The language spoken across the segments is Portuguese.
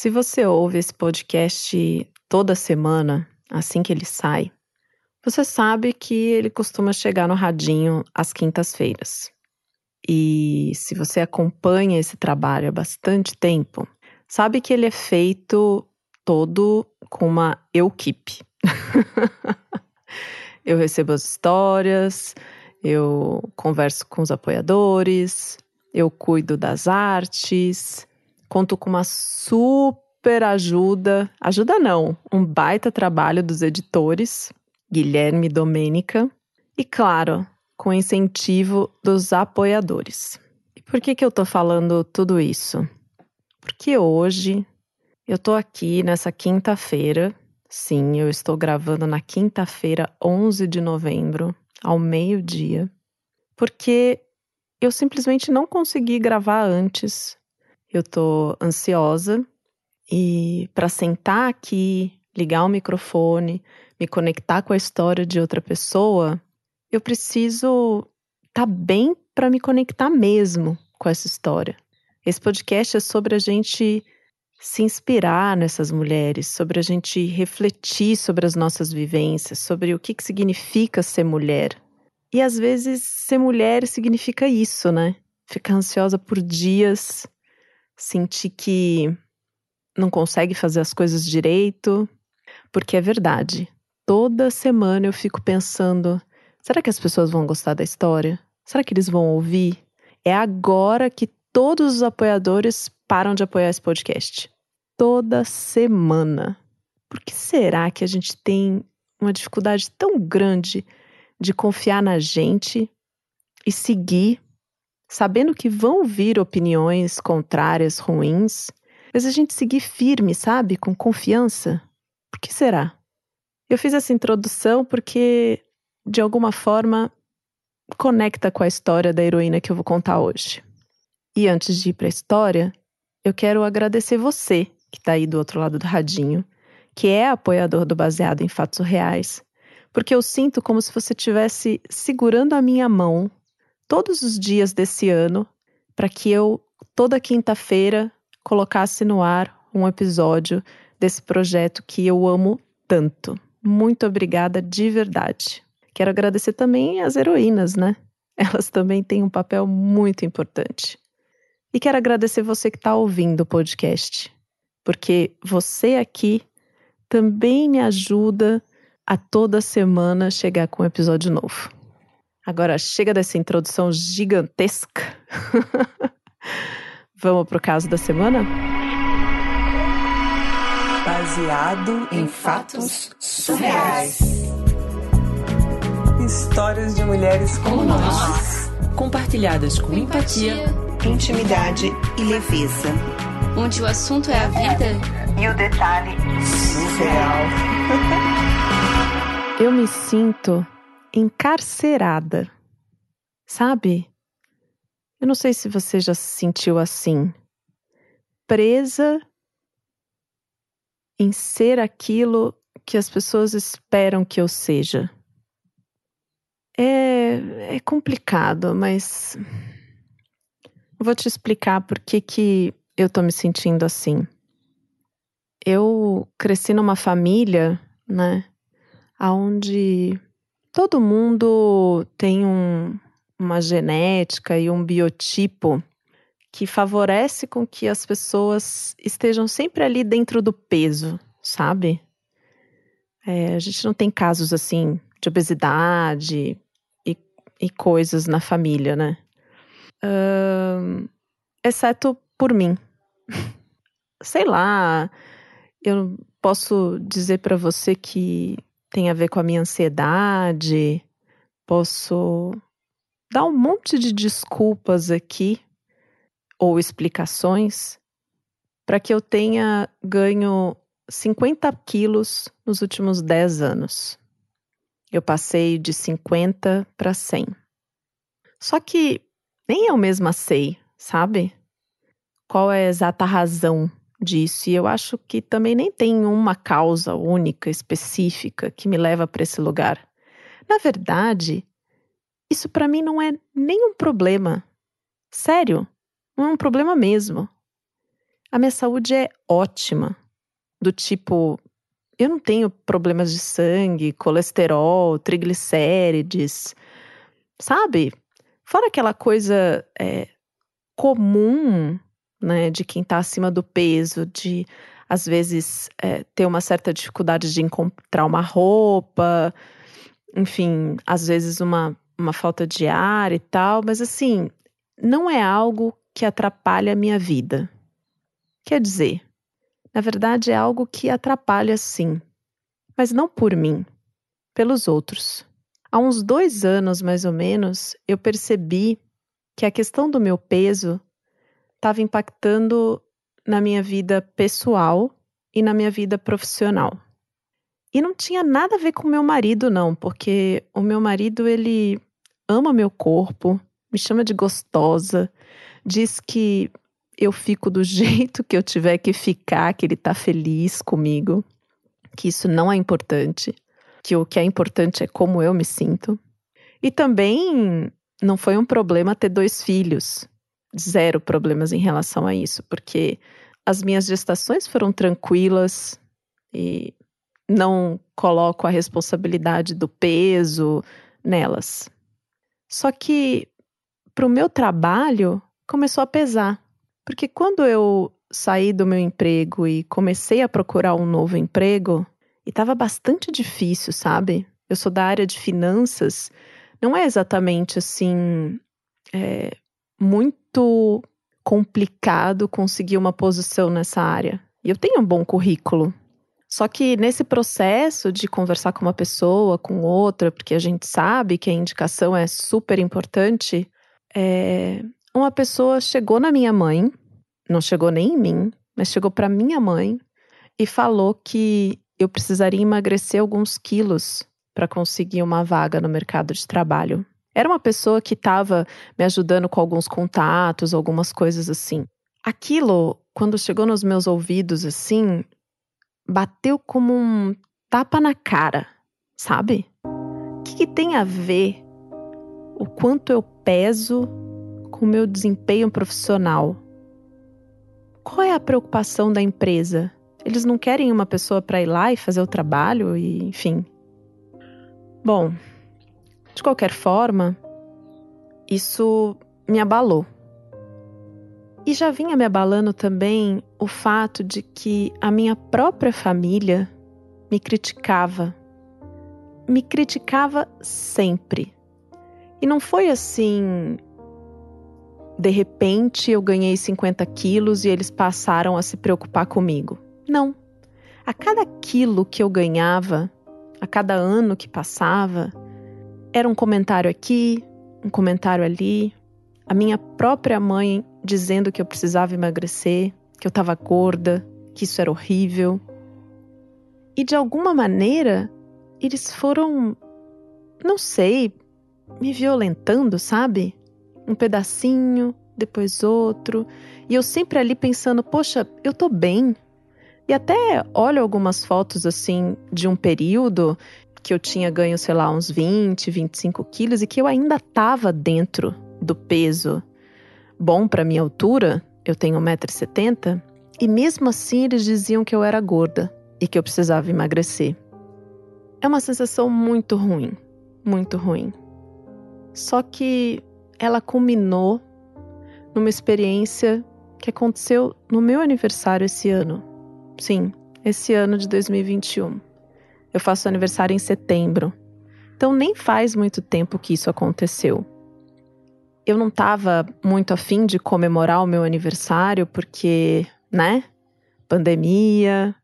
Se você ouve esse podcast toda semana, assim que ele sai, você sabe que ele costuma chegar no radinho às quintas-feiras. E se você acompanha esse trabalho há bastante tempo, sabe que ele é feito todo com uma equipe. eu recebo as histórias, eu converso com os apoiadores, eu cuido das artes, conto com uma super ajuda, ajuda não, um baita trabalho dos editores Guilherme Domênica, e claro, com incentivo dos apoiadores. E por que, que eu tô falando tudo isso? Porque hoje eu tô aqui nessa quinta-feira, sim, eu estou gravando na quinta-feira, 11 de novembro, ao meio-dia, porque eu simplesmente não consegui gravar antes. Eu tô ansiosa e para sentar aqui, ligar o microfone, me conectar com a história de outra pessoa, eu preciso estar tá bem para me conectar mesmo com essa história. Esse podcast é sobre a gente se inspirar nessas mulheres, sobre a gente refletir sobre as nossas vivências, sobre o que, que significa ser mulher. E às vezes ser mulher significa isso, né? Ficar ansiosa por dias, sentir que não consegue fazer as coisas direito, porque é verdade toda semana eu fico pensando: será que as pessoas vão gostar da história? Será que eles vão ouvir? É agora que todos os apoiadores param de apoiar esse podcast. Toda semana. Por que será que a gente tem uma dificuldade tão grande de confiar na gente e seguir, sabendo que vão vir opiniões contrárias, ruins, mas a gente seguir firme, sabe? Com confiança? Por que será? Eu fiz essa introdução porque, de alguma forma, conecta com a história da heroína que eu vou contar hoje. E antes de ir para a história, eu quero agradecer você que está aí do outro lado do radinho, que é apoiador do Baseado em Fatos Reais, porque eu sinto como se você estivesse segurando a minha mão todos os dias desse ano para que eu, toda quinta-feira, colocasse no ar um episódio desse projeto que eu amo tanto. Muito obrigada de verdade. Quero agradecer também às heroínas, né? Elas também têm um papel muito importante. E quero agradecer você que está ouvindo o podcast, porque você aqui também me ajuda a toda semana chegar com um episódio novo. Agora chega dessa introdução gigantesca. Vamos pro caso da semana? baseado em fatos surreais. Histórias de mulheres como nós, compartilhadas com empatia, intimidade e leveza. Onde o assunto é a vida e o detalhe surreal. Eu me sinto encarcerada. Sabe? Eu não sei se você já se sentiu assim. Presa em ser aquilo que as pessoas esperam que eu seja. É, é complicado, mas vou te explicar por que, que eu tô me sentindo assim. Eu cresci numa família, né, onde todo mundo tem um, uma genética e um biotipo que favorece com que as pessoas estejam sempre ali dentro do peso, sabe? É, a gente não tem casos assim de obesidade e, e coisas na família, né? Uh, exceto por mim. Sei lá, eu posso dizer para você que tem a ver com a minha ansiedade, posso dar um monte de desculpas aqui ou explicações para que eu tenha ganho 50 quilos nos últimos 10 anos. Eu passei de 50 para 100. Só que nem eu mesma sei, sabe? Qual é a exata razão disso? E eu acho que também nem tem uma causa única, específica, que me leva para esse lugar. Na verdade, isso para mim não é nenhum problema. Sério, não é um problema mesmo. A minha saúde é ótima. Do tipo, eu não tenho problemas de sangue, colesterol, triglicérides, sabe? Fora aquela coisa é, comum, né, de quem está acima do peso, de às vezes é, ter uma certa dificuldade de encontrar uma roupa, enfim, às vezes uma, uma falta de ar e tal, mas assim, não é algo que atrapalha a minha vida. Quer dizer, na verdade é algo que atrapalha sim, mas não por mim, pelos outros. Há uns dois anos, mais ou menos, eu percebi que a questão do meu peso estava impactando na minha vida pessoal e na minha vida profissional. E não tinha nada a ver com meu marido, não, porque o meu marido, ele ama meu corpo, me chama de gostosa, diz que eu fico do jeito que eu tiver que ficar, que ele tá feliz comigo, que isso não é importante, que o que é importante é como eu me sinto. E também não foi um problema ter dois filhos. Zero problemas em relação a isso, porque as minhas gestações foram tranquilas e não coloco a responsabilidade do peso nelas. Só que para o meu trabalho começou a pesar. Porque quando eu saí do meu emprego e comecei a procurar um novo emprego, e estava bastante difícil, sabe? Eu sou da área de finanças, não é exatamente assim é, muito complicado conseguir uma posição nessa área. E eu tenho um bom currículo, só que nesse processo de conversar com uma pessoa, com outra, porque a gente sabe que a indicação é super importante, é... uma pessoa chegou na minha mãe, não chegou nem em mim, mas chegou para minha mãe e falou que eu precisaria emagrecer alguns quilos para conseguir uma vaga no mercado de trabalho. Era uma pessoa que estava me ajudando com alguns contatos, algumas coisas assim. Aquilo, quando chegou nos meus ouvidos assim, bateu como um tapa na cara, sabe? O que, que tem a ver o quanto eu peso com o meu desempenho profissional? Qual é a preocupação da empresa? Eles não querem uma pessoa para ir lá e fazer o trabalho e, enfim. Bom, de qualquer forma, isso me abalou. E já vinha me abalando também o fato de que a minha própria família me criticava. Me criticava sempre. E não foi assim. De repente eu ganhei 50 quilos e eles passaram a se preocupar comigo. Não. A cada quilo que eu ganhava, a cada ano que passava, era um comentário aqui, um comentário ali, a minha própria mãe dizendo que eu precisava emagrecer, que eu estava gorda, que isso era horrível. E de alguma maneira, eles foram, não sei, me violentando, sabe? Um pedacinho, depois outro. E eu sempre ali pensando, poxa, eu tô bem. E até olho algumas fotos assim de um período que eu tinha ganho, sei lá, uns 20, 25 quilos e que eu ainda tava dentro do peso bom para minha altura, eu tenho 1,70m, e mesmo assim eles diziam que eu era gorda e que eu precisava emagrecer. É uma sensação muito ruim, muito ruim. Só que ela culminou numa experiência que aconteceu no meu aniversário esse ano. Sim, esse ano de 2021. Eu faço aniversário em setembro. Então nem faz muito tempo que isso aconteceu eu não estava muito afim de comemorar o meu aniversário, porque, né? Pandemia,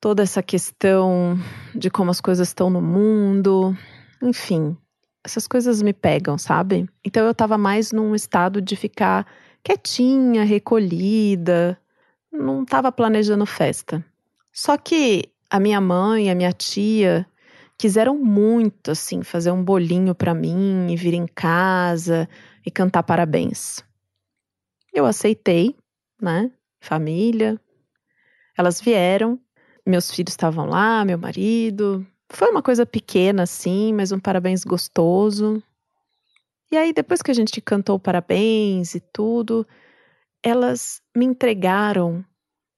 toda essa questão de como as coisas estão no mundo, enfim, essas coisas me pegam, sabe? Então eu estava mais num estado de ficar quietinha, recolhida, não estava planejando festa. Só que a minha mãe, a minha tia quiseram muito assim fazer um bolinho para mim e vir em casa e cantar parabéns. Eu aceitei, né? Família. Elas vieram, meus filhos estavam lá, meu marido. Foi uma coisa pequena assim, mas um parabéns gostoso. E aí, depois que a gente cantou parabéns e tudo, elas me entregaram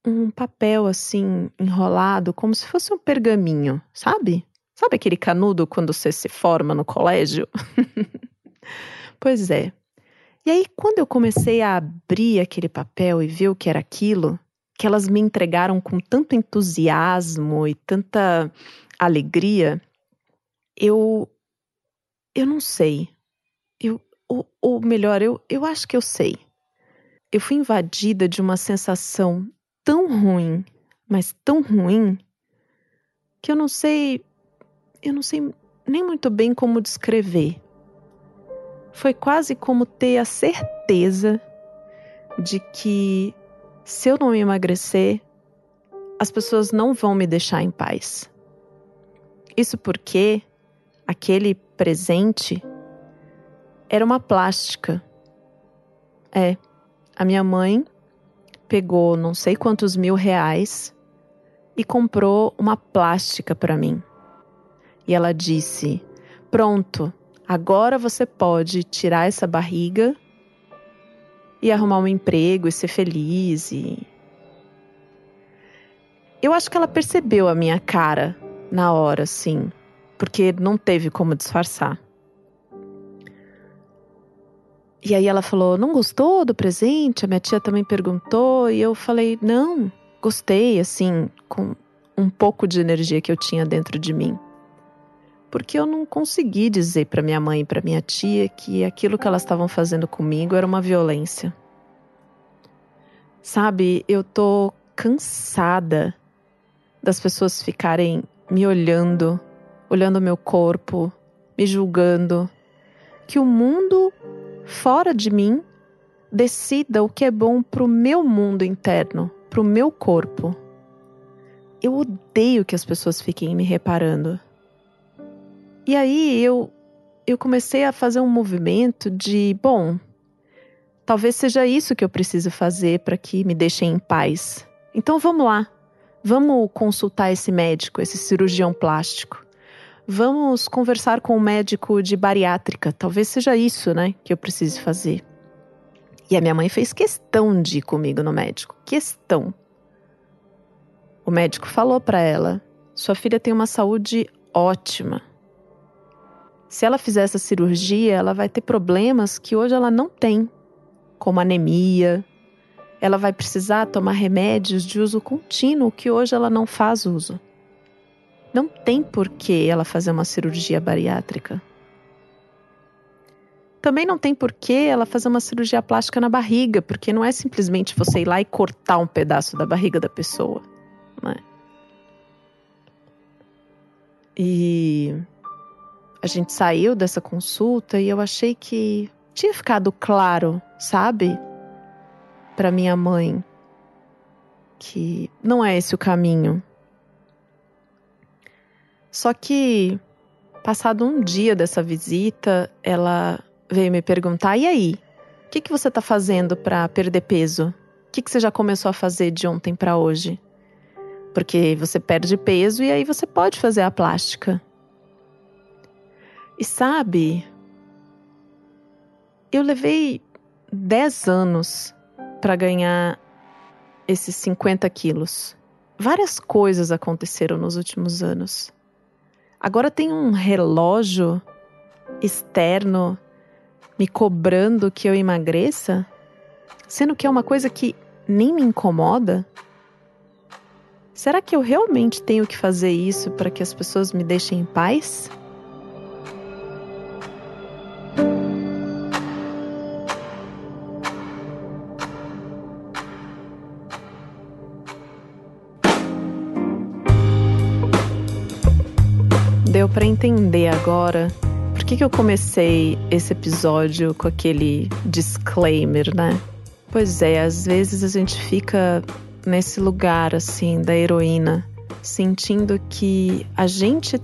um papel assim enrolado, como se fosse um pergaminho, sabe? Sabe aquele canudo quando você se forma no colégio? pois é. E aí, quando eu comecei a abrir aquele papel e ver o que era aquilo, que elas me entregaram com tanto entusiasmo e tanta alegria, eu. Eu não sei. Eu, ou, ou melhor, eu, eu acho que eu sei. Eu fui invadida de uma sensação tão ruim, mas tão ruim, que eu não sei. Eu não sei nem muito bem como descrever. Foi quase como ter a certeza de que se eu não emagrecer, as pessoas não vão me deixar em paz. Isso porque aquele presente era uma plástica. É, a minha mãe pegou não sei quantos mil reais e comprou uma plástica para mim. E ela disse: Pronto, agora você pode tirar essa barriga e arrumar um emprego e ser feliz. E... Eu acho que ela percebeu a minha cara na hora, sim, porque não teve como disfarçar. E aí ela falou: Não gostou do presente? A minha tia também perguntou. E eu falei: Não, gostei, assim, com um pouco de energia que eu tinha dentro de mim. Porque eu não consegui dizer para minha mãe e para minha tia que aquilo que elas estavam fazendo comigo era uma violência. Sabe, eu tô cansada das pessoas ficarem me olhando, olhando meu corpo, me julgando. Que o mundo fora de mim decida o que é bom para o meu mundo interno, para o meu corpo. Eu odeio que as pessoas fiquem me reparando. E aí eu eu comecei a fazer um movimento de, bom, talvez seja isso que eu preciso fazer para que me deixem em paz. Então vamos lá. Vamos consultar esse médico, esse cirurgião plástico. Vamos conversar com o um médico de bariátrica. Talvez seja isso, né, que eu precise fazer. E a minha mãe fez questão de ir comigo no médico. Questão. O médico falou para ela: sua filha tem uma saúde ótima. Se ela fizer essa cirurgia, ela vai ter problemas que hoje ela não tem, como anemia. Ela vai precisar tomar remédios de uso contínuo que hoje ela não faz uso. Não tem por que ela fazer uma cirurgia bariátrica. Também não tem por que ela fazer uma cirurgia plástica na barriga, porque não é simplesmente você ir lá e cortar um pedaço da barriga da pessoa. Né? E a gente saiu dessa consulta e eu achei que tinha ficado claro, sabe, para minha mãe, que não é esse o caminho. Só que, passado um dia dessa visita, ela veio me perguntar: e aí? O que, que você está fazendo para perder peso? O que, que você já começou a fazer de ontem para hoje? Porque você perde peso e aí você pode fazer a plástica. E sabe, eu levei 10 anos para ganhar esses 50 quilos. Várias coisas aconteceram nos últimos anos. Agora tem um relógio externo me cobrando que eu emagreça, sendo que é uma coisa que nem me incomoda? Será que eu realmente tenho que fazer isso para que as pessoas me deixem em paz? Deu para entender agora por que, que eu comecei esse episódio com aquele disclaimer, né? Pois é, às vezes a gente fica nesse lugar assim da heroína, sentindo que a gente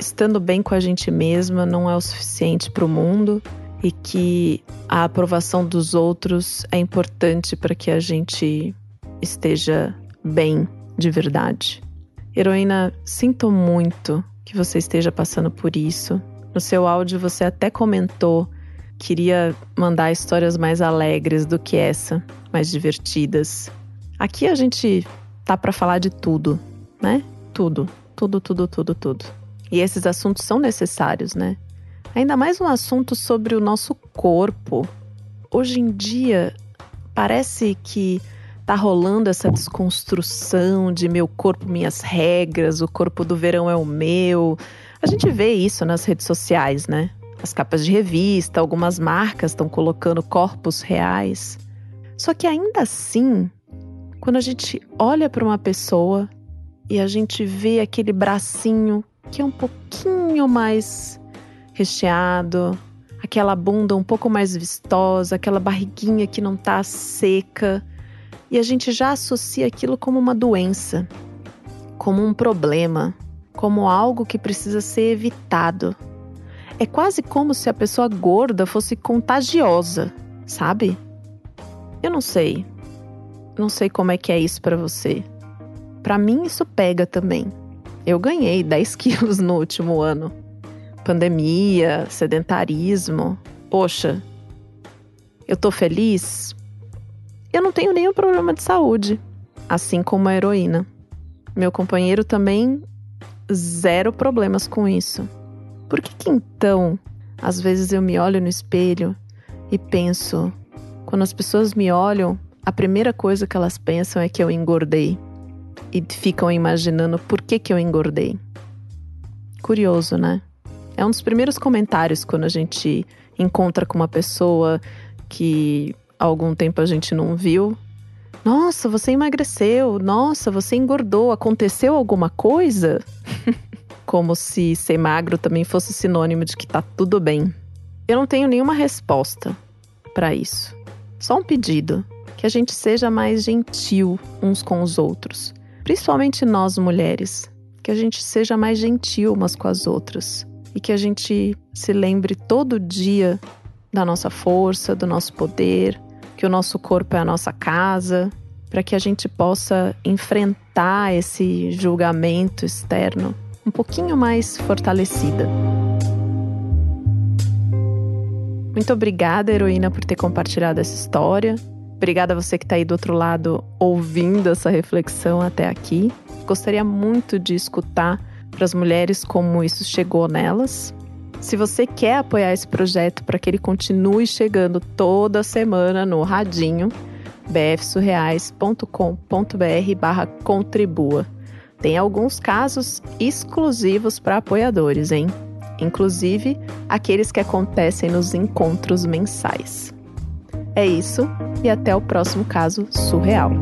estando bem com a gente mesma não é o suficiente para o mundo e que a aprovação dos outros é importante para que a gente esteja bem de verdade. Heroína, sinto muito que você esteja passando por isso. No seu áudio você até comentou queria mandar histórias mais alegres do que essa, mais divertidas. Aqui a gente tá para falar de tudo, né? Tudo, tudo, tudo, tudo, tudo. E esses assuntos são necessários, né? Ainda mais um assunto sobre o nosso corpo. Hoje em dia, parece que tá rolando essa desconstrução de meu corpo, minhas regras, o corpo do verão é o meu. A gente vê isso nas redes sociais, né? As capas de revista, algumas marcas estão colocando corpos reais. Só que ainda assim, quando a gente olha para uma pessoa e a gente vê aquele bracinho que é um pouquinho mais recheado, aquela bunda um pouco mais vistosa, aquela barriguinha que não tá seca, e a gente já associa aquilo como uma doença, como um problema, como algo que precisa ser evitado. É quase como se a pessoa gorda fosse contagiosa, sabe? Eu não sei. Não sei como é que é isso para você. Para mim isso pega também. Eu ganhei 10 quilos no último ano. Pandemia, sedentarismo. Poxa, eu tô feliz? Eu não tenho nenhum problema de saúde, assim como a heroína. Meu companheiro também zero problemas com isso. Por que, que então, às vezes eu me olho no espelho e penso, quando as pessoas me olham, a primeira coisa que elas pensam é que eu engordei e ficam imaginando por que, que eu engordei. Curioso, né? É um dos primeiros comentários quando a gente encontra com uma pessoa que há algum tempo a gente não viu. Nossa, você emagreceu. Nossa, você engordou. Aconteceu alguma coisa? Como se ser magro também fosse sinônimo de que tá tudo bem. Eu não tenho nenhuma resposta para isso. Só um pedido: que a gente seja mais gentil uns com os outros, principalmente nós mulheres. Que a gente seja mais gentil umas com as outras e que a gente se lembre todo dia da nossa força, do nosso poder, que o nosso corpo é a nossa casa, para que a gente possa enfrentar esse julgamento externo um pouquinho mais fortalecida. Muito obrigada, heroína, por ter compartilhado essa história. Obrigada a você que está aí do outro lado ouvindo essa reflexão até aqui. Gostaria muito de escutar para as mulheres como isso chegou nelas. Se você quer apoiar esse projeto para que ele continue chegando toda semana no radinho, bfsurreais.com.br barra contribua. Tem alguns casos exclusivos para apoiadores, hein? Inclusive aqueles que acontecem nos encontros mensais. É isso e até o próximo caso surreal.